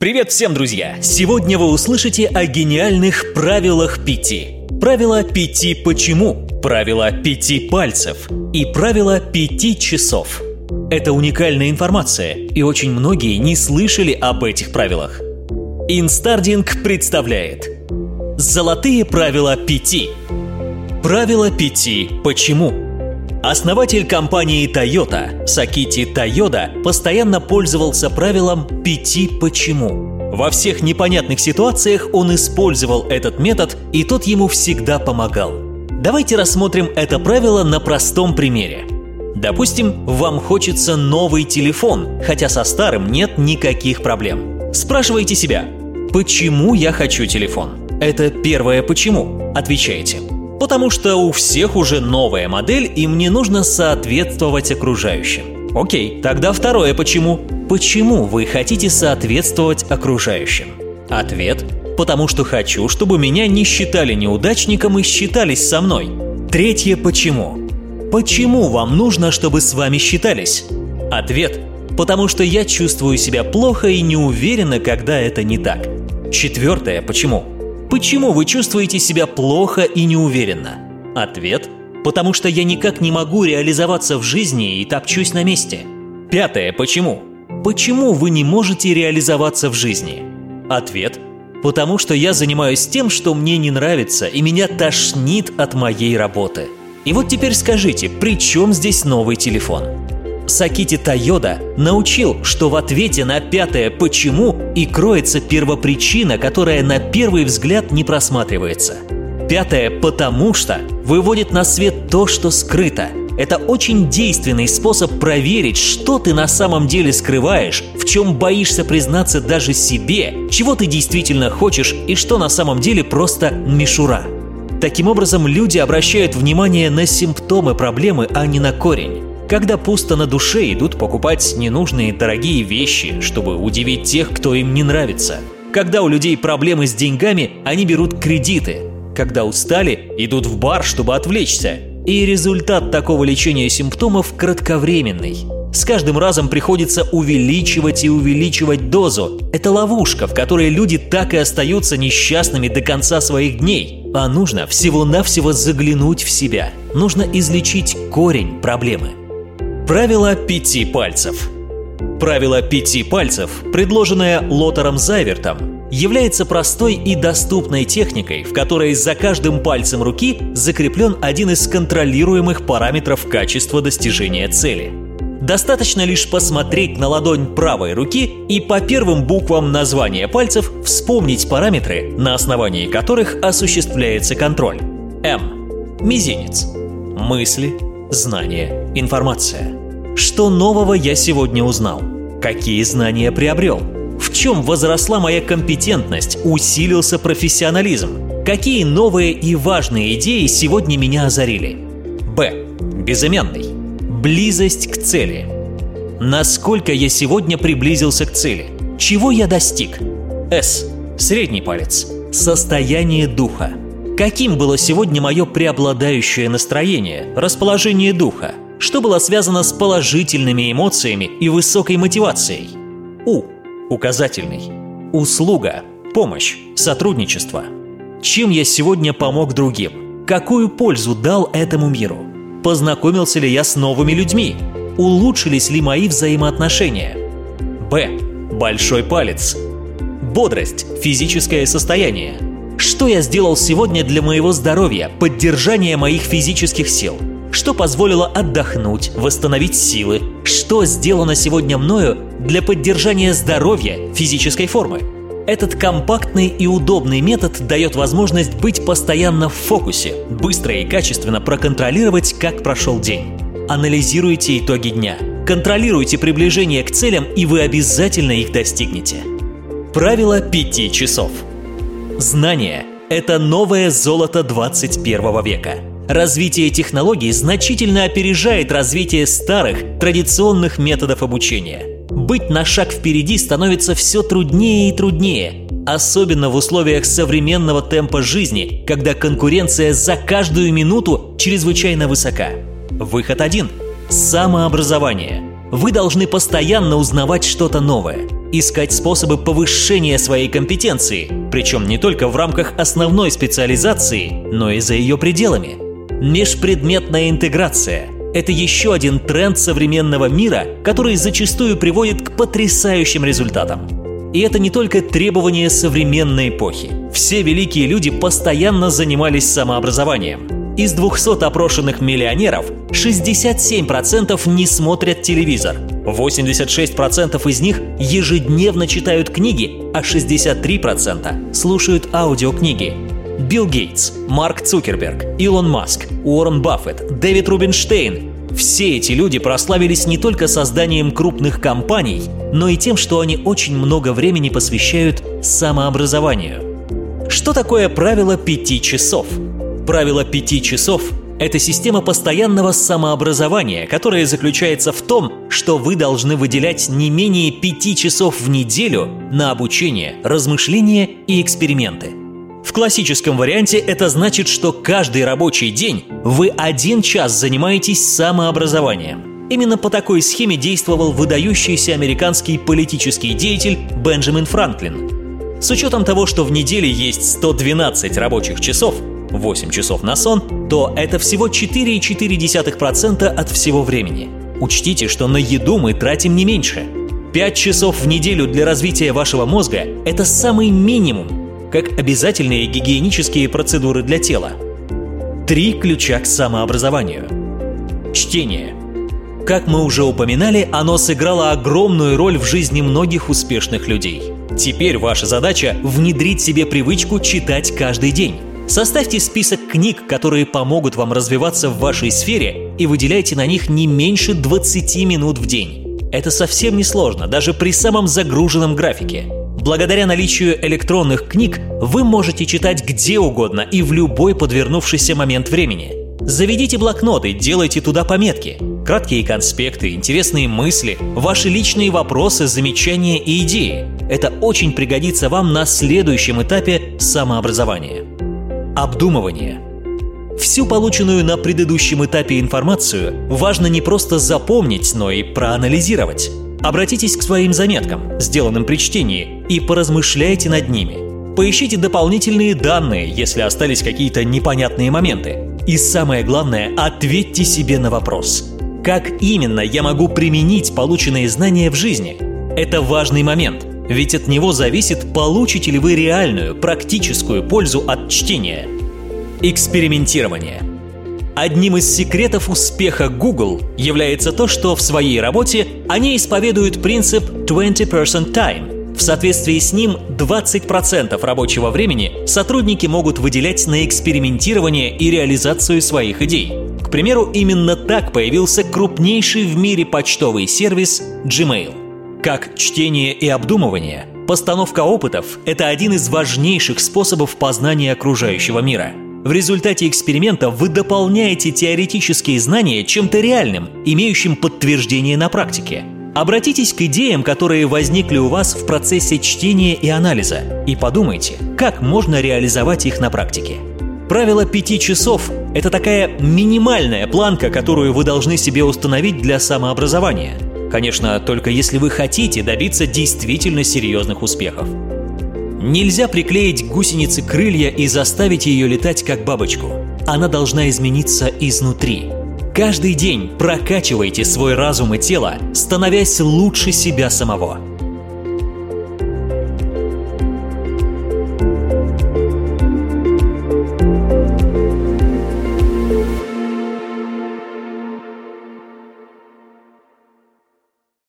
Привет всем, друзья! Сегодня вы услышите о гениальных правилах пяти. Правило пяти почему, правило пяти пальцев и правило пяти часов. Это уникальная информация, и очень многие не слышали об этих правилах. InStarding представляет Золотые правила пяти. Правило пяти почему. Основатель компании Toyota Сакити Тойода постоянно пользовался правилом «пяти почему». Во всех непонятных ситуациях он использовал этот метод, и тот ему всегда помогал. Давайте рассмотрим это правило на простом примере. Допустим, вам хочется новый телефон, хотя со старым нет никаких проблем. Спрашивайте себя, почему я хочу телефон? Это первое почему. Отвечаете – Потому что у всех уже новая модель, и мне нужно соответствовать окружающим. Окей, тогда второе почему. Почему вы хотите соответствовать окружающим? Ответ – потому что хочу, чтобы меня не считали неудачником и считались со мной. Третье почему. Почему вам нужно, чтобы с вами считались? Ответ – потому что я чувствую себя плохо и не уверена, когда это не так. Четвертое почему. Почему вы чувствуете себя плохо и неуверенно? Ответ – потому что я никак не могу реализоваться в жизни и топчусь на месте. Пятое – почему? Почему вы не можете реализоваться в жизни? Ответ – потому что я занимаюсь тем, что мне не нравится, и меня тошнит от моей работы. И вот теперь скажите, при чем здесь новый телефон? Сакити Тойода научил, что в ответе на пятое «почему» и кроется первопричина, которая на первый взгляд не просматривается. Пятое «потому что» выводит на свет то, что скрыто. Это очень действенный способ проверить, что ты на самом деле скрываешь, в чем боишься признаться даже себе, чего ты действительно хочешь и что на самом деле просто мишура. Таким образом, люди обращают внимание на симптомы проблемы, а не на корень. Когда пусто на душе, идут покупать ненужные дорогие вещи, чтобы удивить тех, кто им не нравится. Когда у людей проблемы с деньгами, они берут кредиты. Когда устали, идут в бар, чтобы отвлечься. И результат такого лечения симптомов кратковременный. С каждым разом приходится увеличивать и увеличивать дозу. Это ловушка, в которой люди так и остаются несчастными до конца своих дней. А нужно всего-навсего заглянуть в себя. Нужно излечить корень проблемы. Правило пяти пальцев. Правило пяти пальцев, предложенное Лотером Зайвертом, является простой и доступной техникой, в которой за каждым пальцем руки закреплен один из контролируемых параметров качества достижения цели. Достаточно лишь посмотреть на ладонь правой руки и по первым буквам названия пальцев вспомнить параметры, на основании которых осуществляется контроль. М. Мизинец. Мысли, знания, информация. Что нового я сегодня узнал? Какие знания приобрел? В чем возросла моя компетентность, усилился профессионализм? Какие новые и важные идеи сегодня меня озарили? Б. Безымянный. Близость к цели. Насколько я сегодня приблизился к цели? Чего я достиг? С. Средний палец. Состояние духа. Каким было сегодня мое преобладающее настроение, расположение духа? Что было связано с положительными эмоциями и высокой мотивацией. У. Указательный. Услуга. Помощь. Сотрудничество. Чем я сегодня помог другим? Какую пользу дал этому миру? Познакомился ли я с новыми людьми? Улучшились ли мои взаимоотношения? Б. Большой палец. Бодрость, физическое состояние. Что я сделал сегодня для моего здоровья, поддержания моих физических сил – что позволило отдохнуть, восстановить силы, что сделано сегодня мною для поддержания здоровья, физической формы. Этот компактный и удобный метод дает возможность быть постоянно в фокусе, быстро и качественно проконтролировать, как прошел день. Анализируйте итоги дня, контролируйте приближение к целям, и вы обязательно их достигнете. Правило пяти часов. Знание – это новое золото 21 века – Развитие технологий значительно опережает развитие старых, традиционных методов обучения. Быть на шаг впереди становится все труднее и труднее, особенно в условиях современного темпа жизни, когда конкуренция за каждую минуту чрезвычайно высока. Выход один – самообразование. Вы должны постоянно узнавать что-то новое – искать способы повышения своей компетенции, причем не только в рамках основной специализации, но и за ее пределами. Межпредметная интеграция – это еще один тренд современного мира, который зачастую приводит к потрясающим результатам. И это не только требование современной эпохи. Все великие люди постоянно занимались самообразованием. Из 200 опрошенных миллионеров 67% не смотрят телевизор, 86% из них ежедневно читают книги, а 63% слушают аудиокниги. Билл Гейтс, Марк Цукерберг, Илон Маск, Уоррен Баффет, Дэвид Рубинштейн – все эти люди прославились не только созданием крупных компаний, но и тем, что они очень много времени посвящают самообразованию. Что такое правило пяти часов? Правило пяти часов это система постоянного самообразования, которая заключается в том, что вы должны выделять не менее пяти часов в неделю на обучение, размышления и эксперименты. В классическом варианте это значит, что каждый рабочий день вы один час занимаетесь самообразованием. Именно по такой схеме действовал выдающийся американский политический деятель Бенджамин Франклин. С учетом того, что в неделе есть 112 рабочих часов, 8 часов на сон, то это всего 4,4% от всего времени. Учтите, что на еду мы тратим не меньше. 5 часов в неделю для развития вашего мозга – это самый минимум, как обязательные гигиенические процедуры для тела. Три ключа к самообразованию. Чтение. Как мы уже упоминали, оно сыграло огромную роль в жизни многих успешных людей. Теперь ваша задача – внедрить себе привычку читать каждый день. Составьте список книг, которые помогут вам развиваться в вашей сфере, и выделяйте на них не меньше 20 минут в день. Это совсем не сложно, даже при самом загруженном графике. Благодаря наличию электронных книг вы можете читать где угодно и в любой подвернувшийся момент времени. Заведите блокноты, делайте туда пометки. Краткие конспекты, интересные мысли, ваши личные вопросы, замечания и идеи. Это очень пригодится вам на следующем этапе самообразования. Обдумывание. Всю полученную на предыдущем этапе информацию важно не просто запомнить, но и проанализировать. Обратитесь к своим заметкам, сделанным при чтении, и поразмышляйте над ними. Поищите дополнительные данные, если остались какие-то непонятные моменты. И самое главное, ответьте себе на вопрос. Как именно я могу применить полученные знания в жизни? Это важный момент. Ведь от него зависит, получите ли вы реальную, практическую пользу от чтения. Экспериментирование. Одним из секретов успеха Google является то, что в своей работе они исповедуют принцип 20% time. В соответствии с ним 20% рабочего времени сотрудники могут выделять на экспериментирование и реализацию своих идей. К примеру, именно так появился крупнейший в мире почтовый сервис Gmail. Как чтение и обдумывание, постановка опытов – это один из важнейших способов познания окружающего мира. В результате эксперимента вы дополняете теоретические знания чем-то реальным, имеющим подтверждение на практике. Обратитесь к идеям, которые возникли у вас в процессе чтения и анализа, и подумайте, как можно реализовать их на практике. Правило пяти часов – это такая минимальная планка, которую вы должны себе установить для самообразования – Конечно, только если вы хотите добиться действительно серьезных успехов. Нельзя приклеить гусенице крылья и заставить ее летать как бабочку. Она должна измениться изнутри. Каждый день прокачивайте свой разум и тело, становясь лучше себя самого –